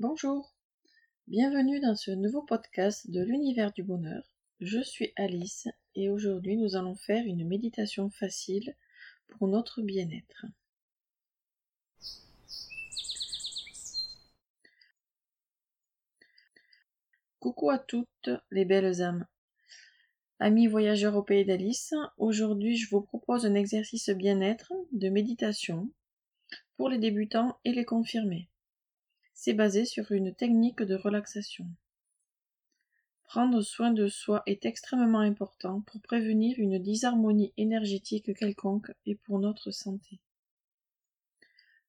Bonjour, bienvenue dans ce nouveau podcast de l'univers du bonheur. Je suis Alice et aujourd'hui nous allons faire une méditation facile pour notre bien-être. Coucou à toutes les belles âmes. Amis voyageurs au pays d'Alice, aujourd'hui je vous propose un exercice bien-être de méditation pour les débutants et les confirmés. C'est basé sur une technique de relaxation. Prendre soin de soi est extrêmement important pour prévenir une disharmonie énergétique quelconque et pour notre santé.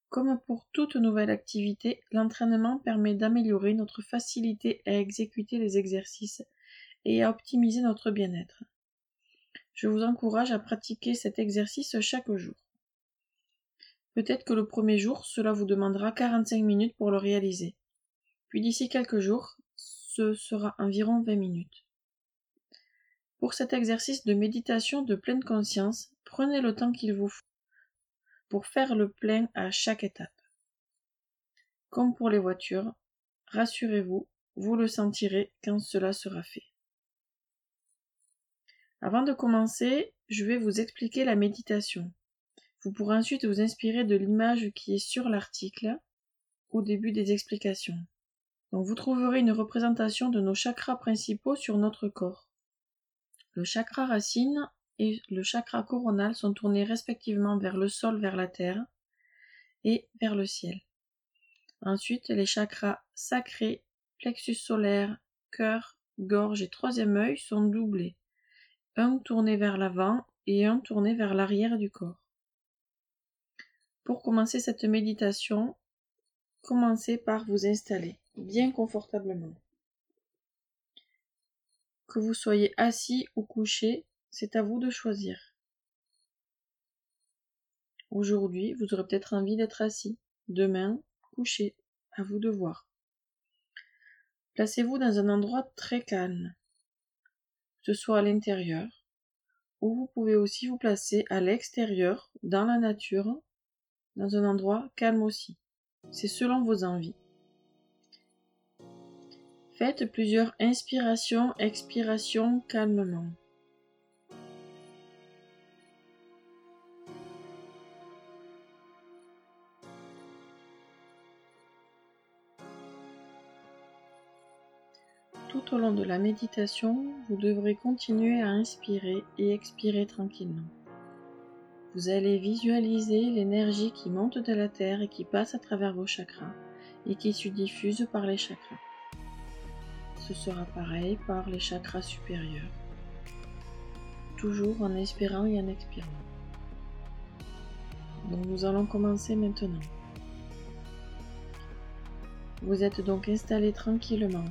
Comme pour toute nouvelle activité, l'entraînement permet d'améliorer notre facilité à exécuter les exercices et à optimiser notre bien-être. Je vous encourage à pratiquer cet exercice chaque jour. Peut-être que le premier jour, cela vous demandera 45 minutes pour le réaliser. Puis d'ici quelques jours, ce sera environ 20 minutes. Pour cet exercice de méditation de pleine conscience, prenez le temps qu'il vous faut pour faire le plein à chaque étape. Comme pour les voitures, rassurez-vous, vous le sentirez quand cela sera fait. Avant de commencer, je vais vous expliquer la méditation. Vous pourrez ensuite vous inspirer de l'image qui est sur l'article au début des explications. Donc vous trouverez une représentation de nos chakras principaux sur notre corps. Le chakra racine et le chakra coronal sont tournés respectivement vers le sol, vers la terre et vers le ciel. Ensuite, les chakras sacrés, plexus solaire, cœur, gorge et troisième œil sont doublés, un tourné vers l'avant et un tourné vers l'arrière du corps. Pour commencer cette méditation, commencez par vous installer bien confortablement. Que vous soyez assis ou couché, c'est à vous de choisir. Aujourd'hui, vous aurez peut-être envie d'être assis, demain, couché, à vous de voir. Placez-vous dans un endroit très calme, que ce soit à l'intérieur, ou vous pouvez aussi vous placer à l'extérieur, dans la nature, dans un endroit calme aussi. C'est selon vos envies. Faites plusieurs inspirations, expirations calmement. Tout au long de la méditation, vous devrez continuer à inspirer et expirer tranquillement. Vous allez visualiser l'énergie qui monte de la terre et qui passe à travers vos chakras et qui se diffuse par les chakras. Ce sera pareil par les chakras supérieurs. Toujours en inspirant et en expirant. Donc nous allons commencer maintenant. Vous êtes donc installé tranquillement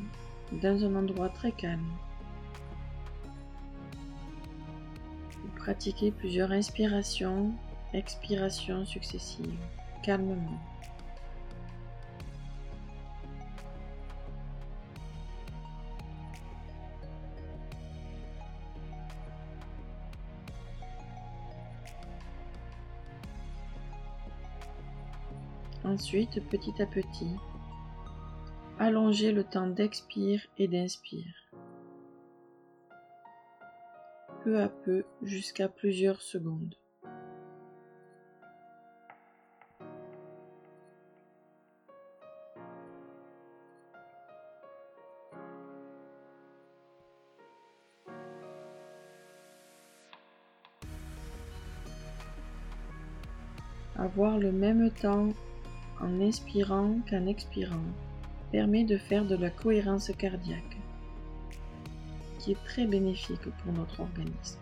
dans un endroit très calme. Pratiquez plusieurs inspirations, expirations successives, calmement. Ensuite, petit à petit, allongez le temps d'expire et d'inspire. Peu à peu jusqu'à plusieurs secondes. Avoir le même temps en inspirant qu'en expirant permet de faire de la cohérence cardiaque qui est très bénéfique pour notre organisme.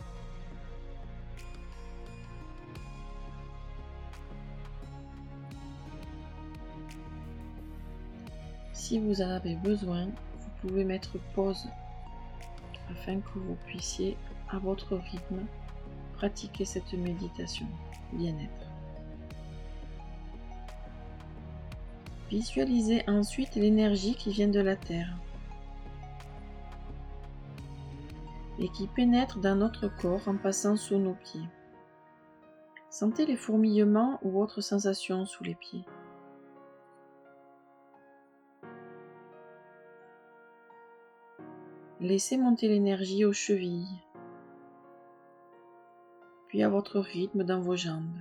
Si vous en avez besoin, vous pouvez mettre pause afin que vous puissiez, à votre rythme, pratiquer cette méditation bien-être. Visualisez ensuite l'énergie qui vient de la Terre. et qui pénètre dans notre corps en passant sous nos pieds. Sentez les fourmillements ou autres sensations sous les pieds. Laissez monter l'énergie aux chevilles, puis à votre rythme dans vos jambes,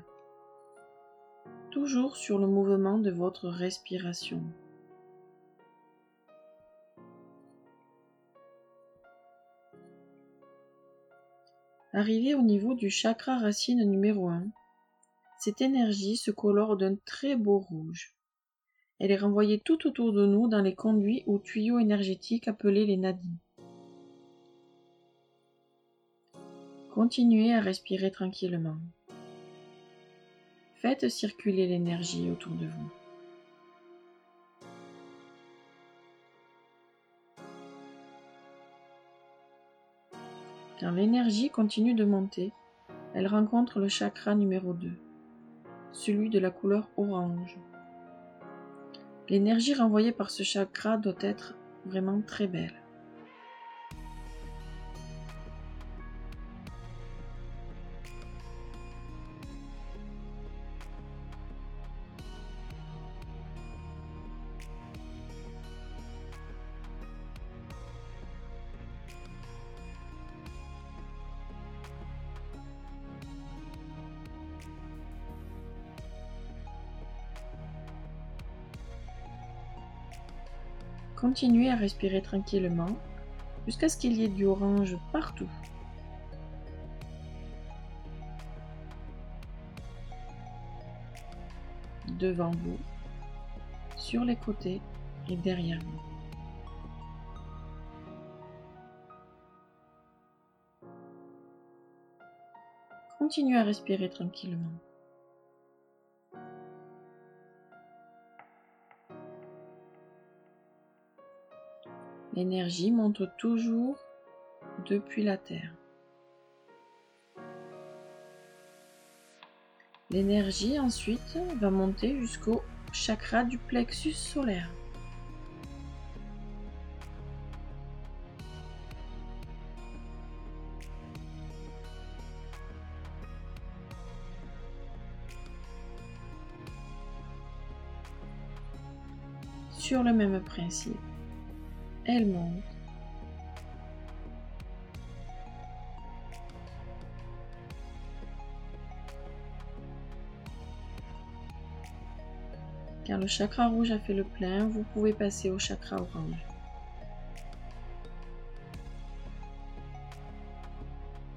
toujours sur le mouvement de votre respiration. Arrivé au niveau du chakra racine numéro 1, cette énergie se colore d'un très beau rouge. Elle est renvoyée tout autour de nous dans les conduits ou tuyaux énergétiques appelés les nadis. Continuez à respirer tranquillement. Faites circuler l'énergie autour de vous. Quand l'énergie continue de monter, elle rencontre le chakra numéro 2, celui de la couleur orange. L'énergie renvoyée par ce chakra doit être vraiment très belle. Continuez à respirer tranquillement jusqu'à ce qu'il y ait du orange partout. Devant vous, sur les côtés et derrière vous. Continuez à respirer tranquillement. L'énergie monte toujours depuis la Terre. L'énergie ensuite va monter jusqu'au chakra du plexus solaire. Sur le même principe, elle monte. Car le chakra rouge a fait le plein, vous pouvez passer au chakra orange.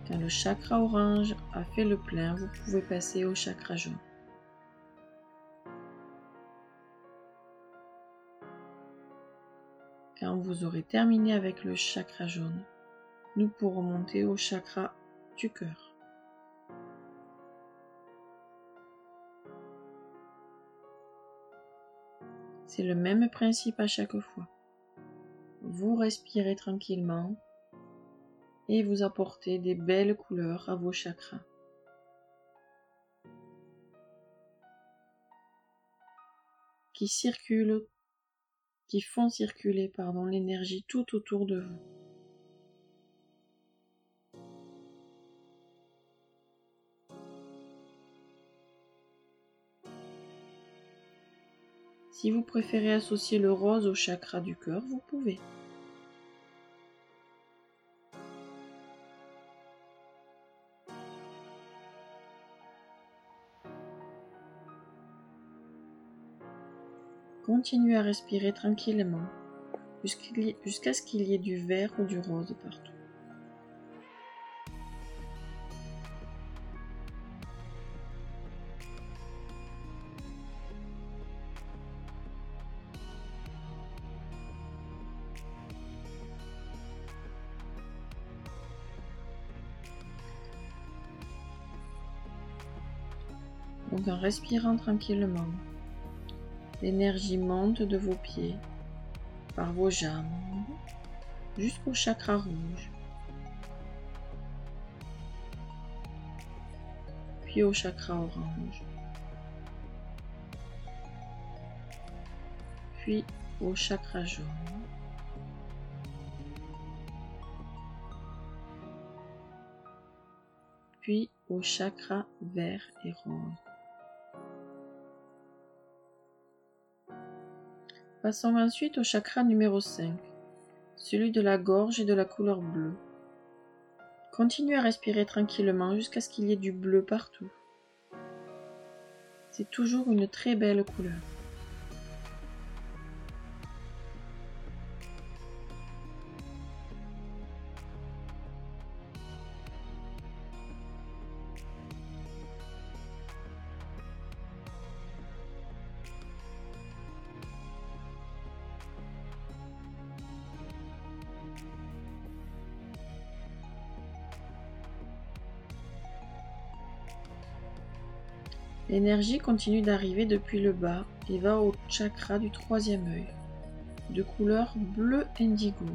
Quand le chakra orange a fait le plein, vous pouvez passer au chakra jaune. Vous aurez terminé avec le chakra jaune, nous pourrons monter au chakra du cœur. C'est le même principe à chaque fois. Vous respirez tranquillement et vous apportez des belles couleurs à vos chakras. qui circulent qui font circuler pardon, l'énergie tout autour de vous. Si vous préférez associer le rose au chakra du cœur, vous pouvez. Continuez à respirer tranquillement jusqu'à ce qu'il y ait du vert ou du rose partout. Donc en respirant tranquillement, L'énergie monte de vos pieds, par vos jambes, jusqu'au chakra rouge, puis au chakra orange, puis au chakra jaune. puis au chakra vert et rose. Passons ensuite au chakra numéro 5, celui de la gorge est de la couleur bleue. Continuez à respirer tranquillement jusqu'à ce qu'il y ait du bleu partout. C'est toujours une très belle couleur. L'énergie continue d'arriver depuis le bas et va au chakra du troisième œil, de couleur bleu indigo.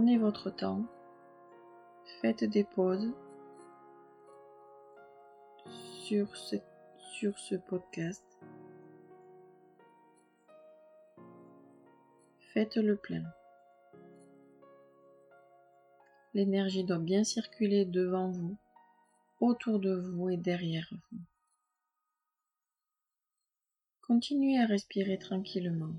Prenez votre temps, faites des pauses sur ce, sur ce podcast. Faites le plein. L'énergie doit bien circuler devant vous, autour de vous et derrière vous. Continuez à respirer tranquillement.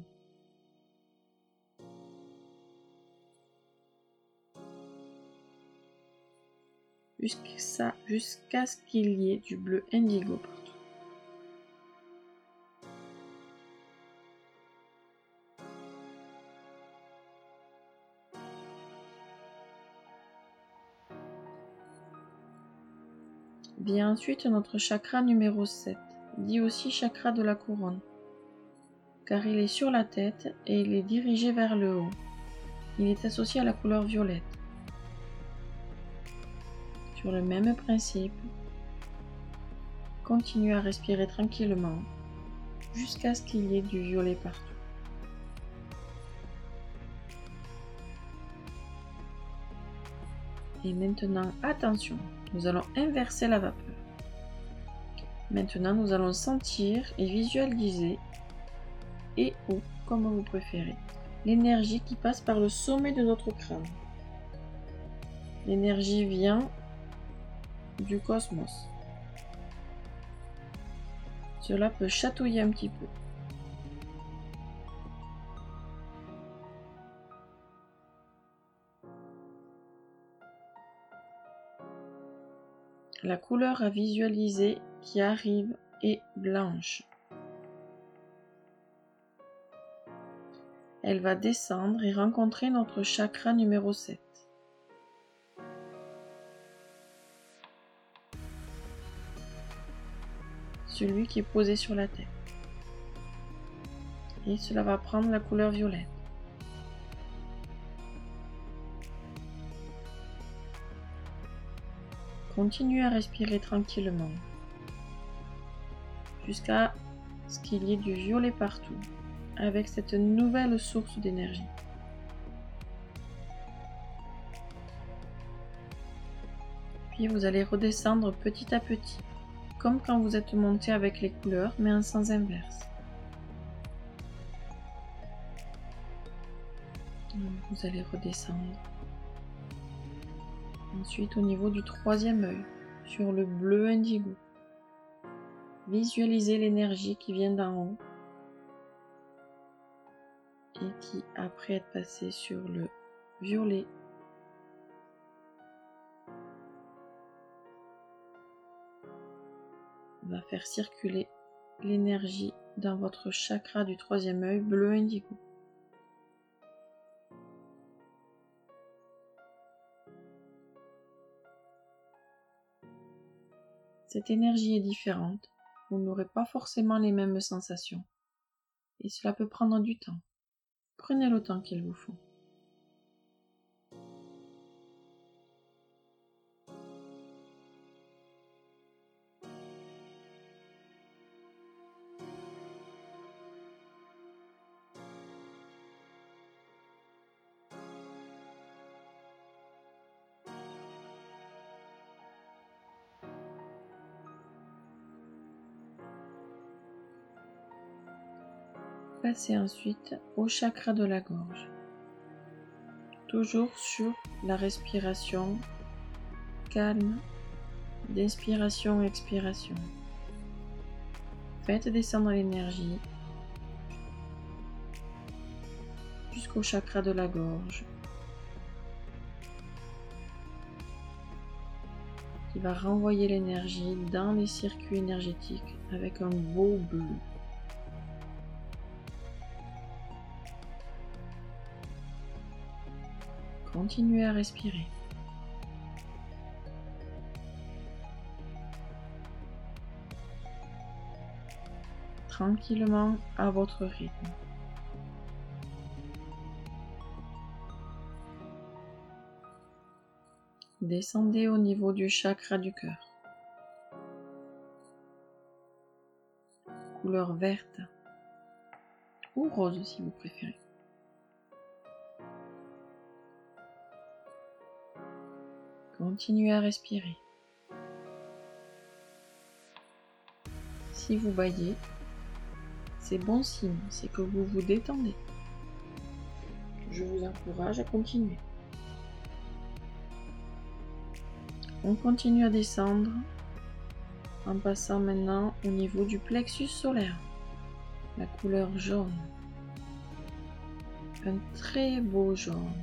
Jusqu'à ce qu'il y ait du bleu indigo partout. Vient ensuite notre chakra numéro 7, dit aussi chakra de la couronne, car il est sur la tête et il est dirigé vers le haut. Il est associé à la couleur violette sur le même principe. Continue à respirer tranquillement jusqu'à ce qu'il y ait du violet partout. Et maintenant, attention, nous allons inverser la vapeur. Maintenant, nous allons sentir et visualiser, et ou, comme vous préférez, l'énergie qui passe par le sommet de notre crâne. L'énergie vient du cosmos. Cela peut chatouiller un petit peu. La couleur à visualiser qui arrive est blanche. Elle va descendre et rencontrer notre chakra numéro 7. Celui qui est posé sur la tête. Et cela va prendre la couleur violette. Continuez à respirer tranquillement jusqu'à ce qu'il y ait du violet partout avec cette nouvelle source d'énergie. Puis vous allez redescendre petit à petit comme quand vous êtes monté avec les couleurs, mais en sens inverse. Vous allez redescendre. Ensuite, au niveau du troisième œil, sur le bleu indigo, visualisez l'énergie qui vient d'en haut et qui, après être passée sur le violet va faire circuler l'énergie dans votre chakra du troisième œil bleu indigo. Cette énergie est différente, vous n'aurez pas forcément les mêmes sensations, et cela peut prendre du temps. Prenez le temps qu'il vous faut. Passez ensuite au chakra de la gorge. Toujours sur la respiration calme d'inspiration-expiration. Faites descendre l'énergie jusqu'au chakra de la gorge qui va renvoyer l'énergie dans les circuits énergétiques avec un beau bleu. Continuez à respirer. Tranquillement à votre rythme. Descendez au niveau du chakra du cœur. Couleur verte ou rose si vous préférez. Continuez à respirer. Si vous baillez, c'est bon signe, c'est que vous vous détendez. Je vous encourage à continuer. On continue à descendre en passant maintenant au niveau du plexus solaire, la couleur jaune. Un très beau jaune.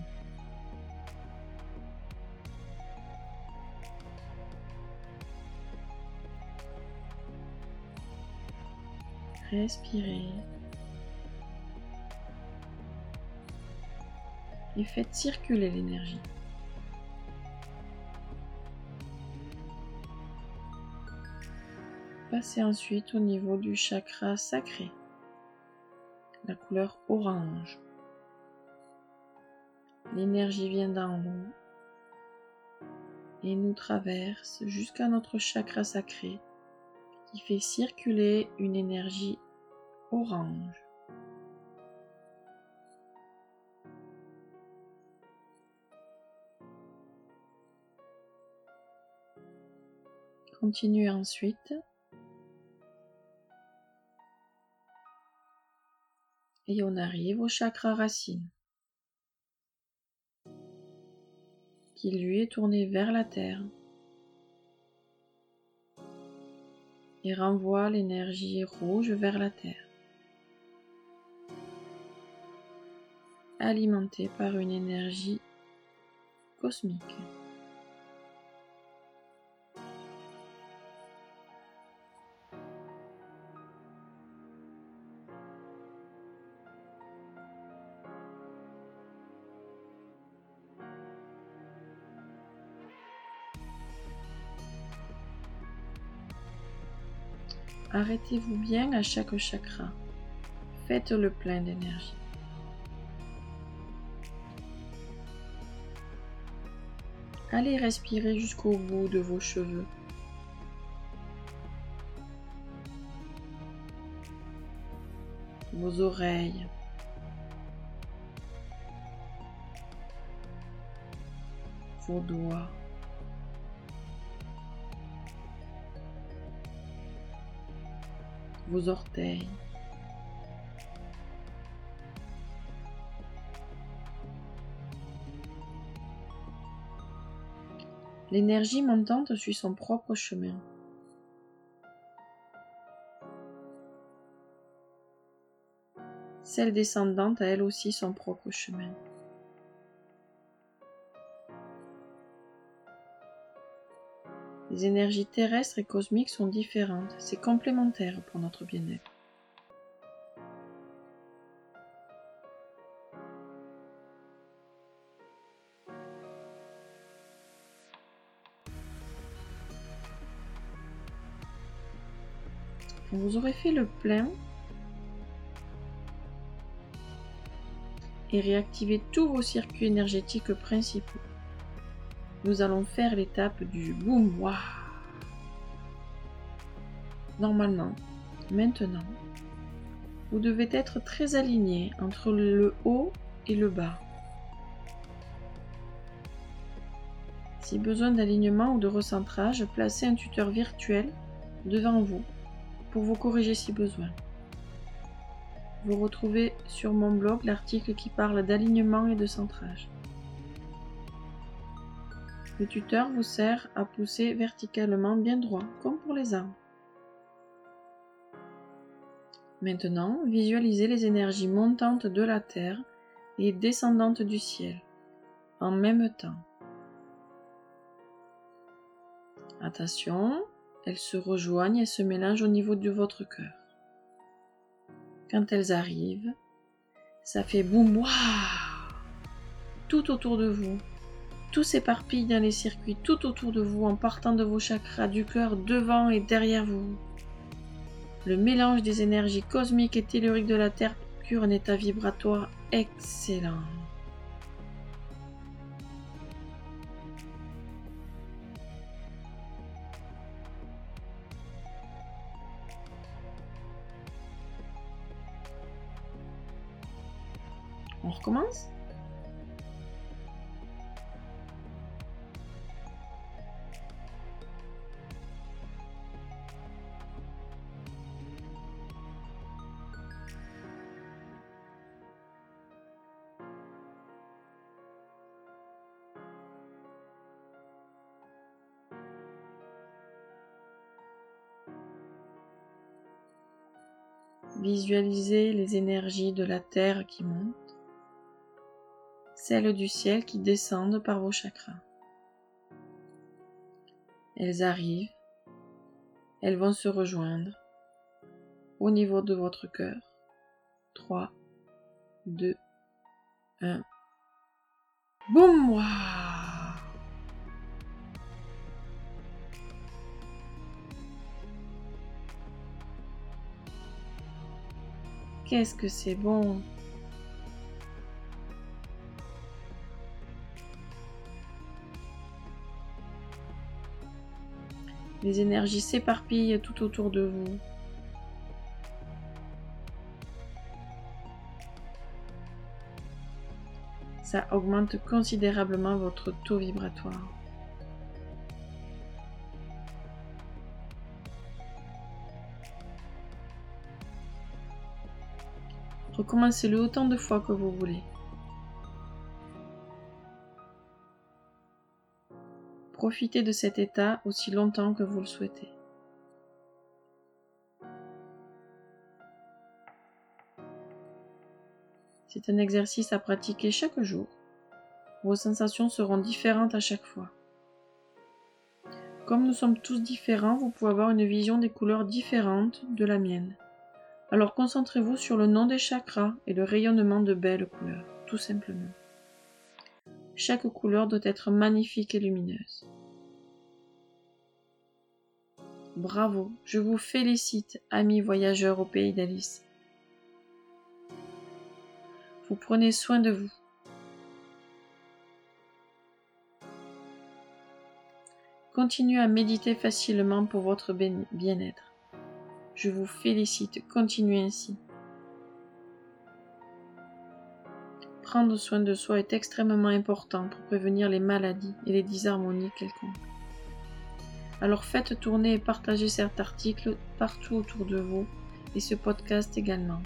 Respirez. Et faites circuler l'énergie. Passez ensuite au niveau du chakra sacré, la couleur orange. L'énergie vient d'en haut et nous traverse jusqu'à notre chakra sacré qui fait circuler une énergie orange. Continuez ensuite et on arrive au chakra racine qui lui est tourné vers la terre. Et renvoie l'énergie rouge vers la Terre, alimentée par une énergie cosmique. Arrêtez-vous bien à chaque chakra. Faites le plein d'énergie. Allez respirer jusqu'au bout de vos cheveux. Vos oreilles. Vos doigts. Vos orteils. L'énergie montante suit son propre chemin. Celle descendante a elle aussi son propre chemin. Les énergies terrestres et cosmiques sont différentes, c'est complémentaire pour notre bien-être. Vous aurez fait le plein et réactivé tous vos circuits énergétiques principaux, nous allons faire l'étape du boum Normalement, maintenant, vous devez être très aligné entre le haut et le bas. Si besoin d'alignement ou de recentrage, placez un tuteur virtuel devant vous pour vous corriger si besoin. vous retrouvez sur mon blog l'article qui parle d'alignement et de centrage. Le tuteur vous sert à pousser verticalement bien droit, comme pour les arbres. Maintenant, visualisez les énergies montantes de la Terre et descendantes du ciel, en même temps. Attention, elles se rejoignent et se mélangent au niveau de votre cœur. Quand elles arrivent, ça fait boum, waouh Tout autour de vous. Tout s'éparpille dans les circuits, tout autour de vous, en partant de vos chakras, du cœur, devant et derrière vous. Le mélange des énergies cosmiques et telluriques de la Terre procure un état vibratoire excellent. On recommence? Visualisez les énergies de la Terre qui montent, celles du ciel qui descendent par vos chakras. Elles arrivent, elles vont se rejoindre au niveau de votre cœur. 3, 2, 1. Boum! Qu'est-ce que c'est bon Les énergies s'éparpillent tout autour de vous. Ça augmente considérablement votre taux vibratoire. Recommencez-le autant de fois que vous voulez. Profitez de cet état aussi longtemps que vous le souhaitez. C'est un exercice à pratiquer chaque jour. Vos sensations seront différentes à chaque fois. Comme nous sommes tous différents, vous pouvez avoir une vision des couleurs différentes de la mienne. Alors concentrez-vous sur le nom des chakras et le rayonnement de belles couleurs, tout simplement. Chaque couleur doit être magnifique et lumineuse. Bravo, je vous félicite, amis voyageurs au pays d'Alice. Vous prenez soin de vous. Continuez à méditer facilement pour votre bien-être. Je vous félicite, continuez ainsi. Prendre soin de soi est extrêmement important pour prévenir les maladies et les disharmonies quelconques. Alors faites tourner et partagez cet article partout autour de vous et ce podcast également.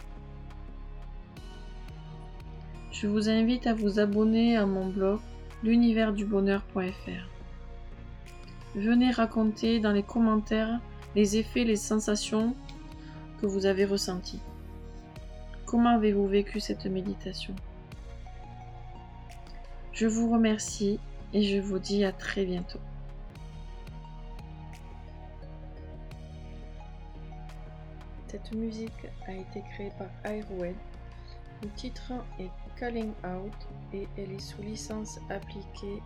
Je vous invite à vous abonner à mon blog l'universdubonheur.fr. Venez raconter dans les commentaires les effets, les sensations que vous avez ressenties. Comment avez-vous vécu cette méditation? Je vous remercie et je vous dis à très bientôt. Cette musique a été créée par Airwed. Le titre est Calling Out et elle est sous licence appliquée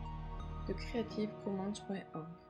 de creativecommons.org.